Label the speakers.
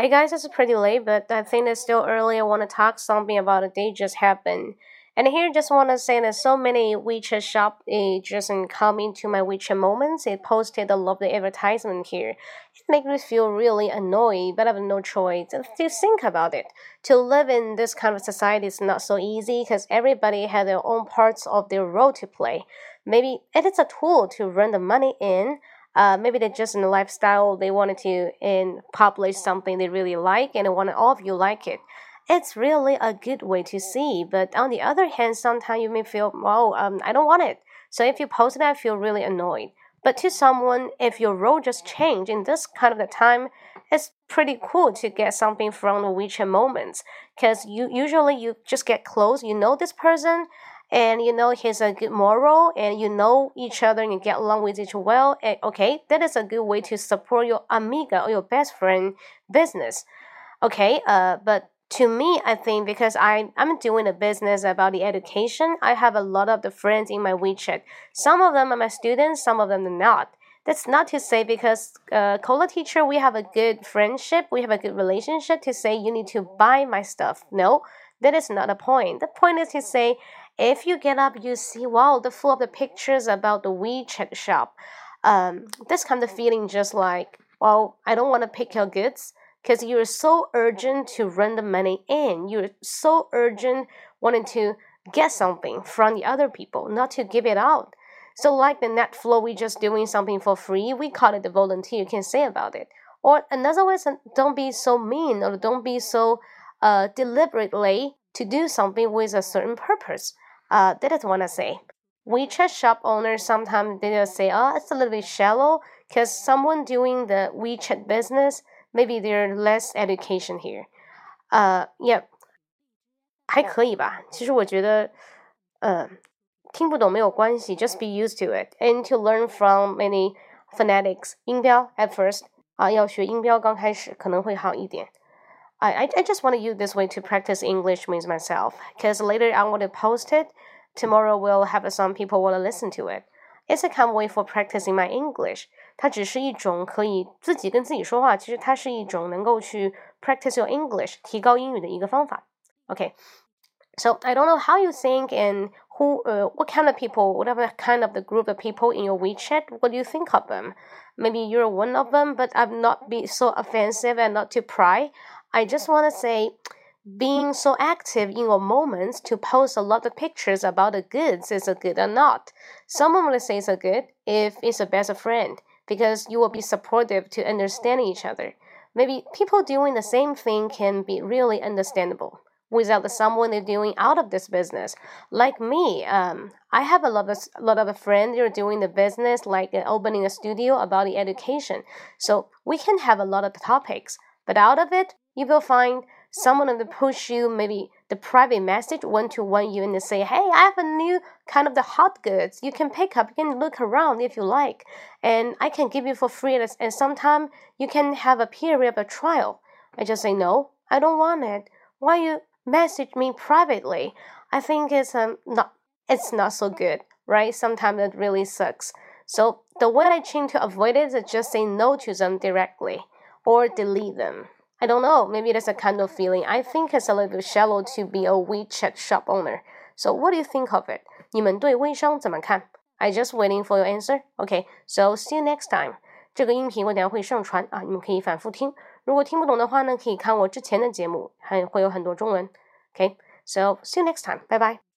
Speaker 1: Hey guys, it's pretty late, but I think it's still early. I want to talk something about a day just happened. And here, just want to say that so many WeChat shop it just come into my WeChat moments. It posted a lovely advertisement here. It makes me feel really annoyed, but I have no choice. To think about it, to live in this kind of society is not so easy because everybody has their own parts of their role to play. Maybe it is a tool to run the money in. Uh, maybe they're just in the lifestyle they wanted to and publish something they really like and they want all of you like it it's really a good way to see. But on the other hand, sometimes you may feel, well, um, I don't want it. So if you post that I feel really annoyed. But to someone, if your role just changed in this kind of the time, it's pretty cool to get something from the WeChat moments. Because you usually you just get close, you know this person, and you know he's a good moral, and you know each other and you get along with each well. And okay, that is a good way to support your amiga or your best friend business. Okay, uh, but to me, I think because I, I'm doing a business about the education, I have a lot of the friends in my WeChat. Some of them are my students, some of them are not. That's not to say because uh, Cola teacher, we have a good friendship, we have a good relationship to say you need to buy my stuff. No, that is not the point. The point is to say if you get up, you see, wow, the full of the pictures about the WeChat shop. Um, this kind of feeling just like, well, I don't want to pick your goods because you're so urgent to run the money in. You're so urgent wanting to get something from the other people, not to give it out. So, like the net flow, we just doing something for free. We call it the volunteer. You can say about it. Or another way is don't be so mean or don't be so uh, deliberately to do something with a certain purpose Uh, that is what I say. WeChat shop owners sometimes they just say, oh, it's a little bit shallow because someone doing the WeChat business maybe there's less education here. Uh, yeah，还可以吧。其实我觉得，呃，听不懂没有关系，just be used to it and to learn from many phonetics 音标 at first 啊，要学音标刚开始可能会好一点。 I, I, I just want to use this way to practice English with myself because later I want to post it. Tomorrow we'll have some people want to listen to it. It's a common way for practicing my English. 它只是一种可以自己跟自己说话，其实它是一种能够去 practice your English 提高英语的一个方法。Okay, so I don't know how you think and who, uh, what kind of people, whatever kind of the group of people in your WeChat, what do you think of them? Maybe you're one of them, but I'm not be so offensive and not to pry. I just want to say being so active in your moments to post a lot of pictures about the goods is a good or not. Someone will say it's a good if it's a best friend because you will be supportive to understand each other. Maybe people doing the same thing can be really understandable without someone they're doing out of this business. Like me, um, I have a lot of lot of friends who are doing the business, like uh, opening a studio about the education. So we can have a lot of topics, but out of it, you will find someone to push you maybe the private message one to one you and say hey i have a new kind of the hot goods. You can pick up you can look around if you like and i can give you for free and, and sometime you can have a period of trial. I just say no i don't want it. Why you message me privately? I think it's um not it's not so good right? Sometimes it really sucks. So the way i change to avoid it is just say no to them directly or delete them I don't know. Maybe that's a kind of feeling. I think it's a little bit shallow to be a WeChat shop owner. So what do you think of it? 你们对微商怎么看？I just waiting for your answer. Okay, so see you next time. 这个音频我等下会上传啊，你们可以反复听。如果听不懂的话呢，可以看我之前的节目，还会有很多中文。Okay, so see you next time. Bye bye.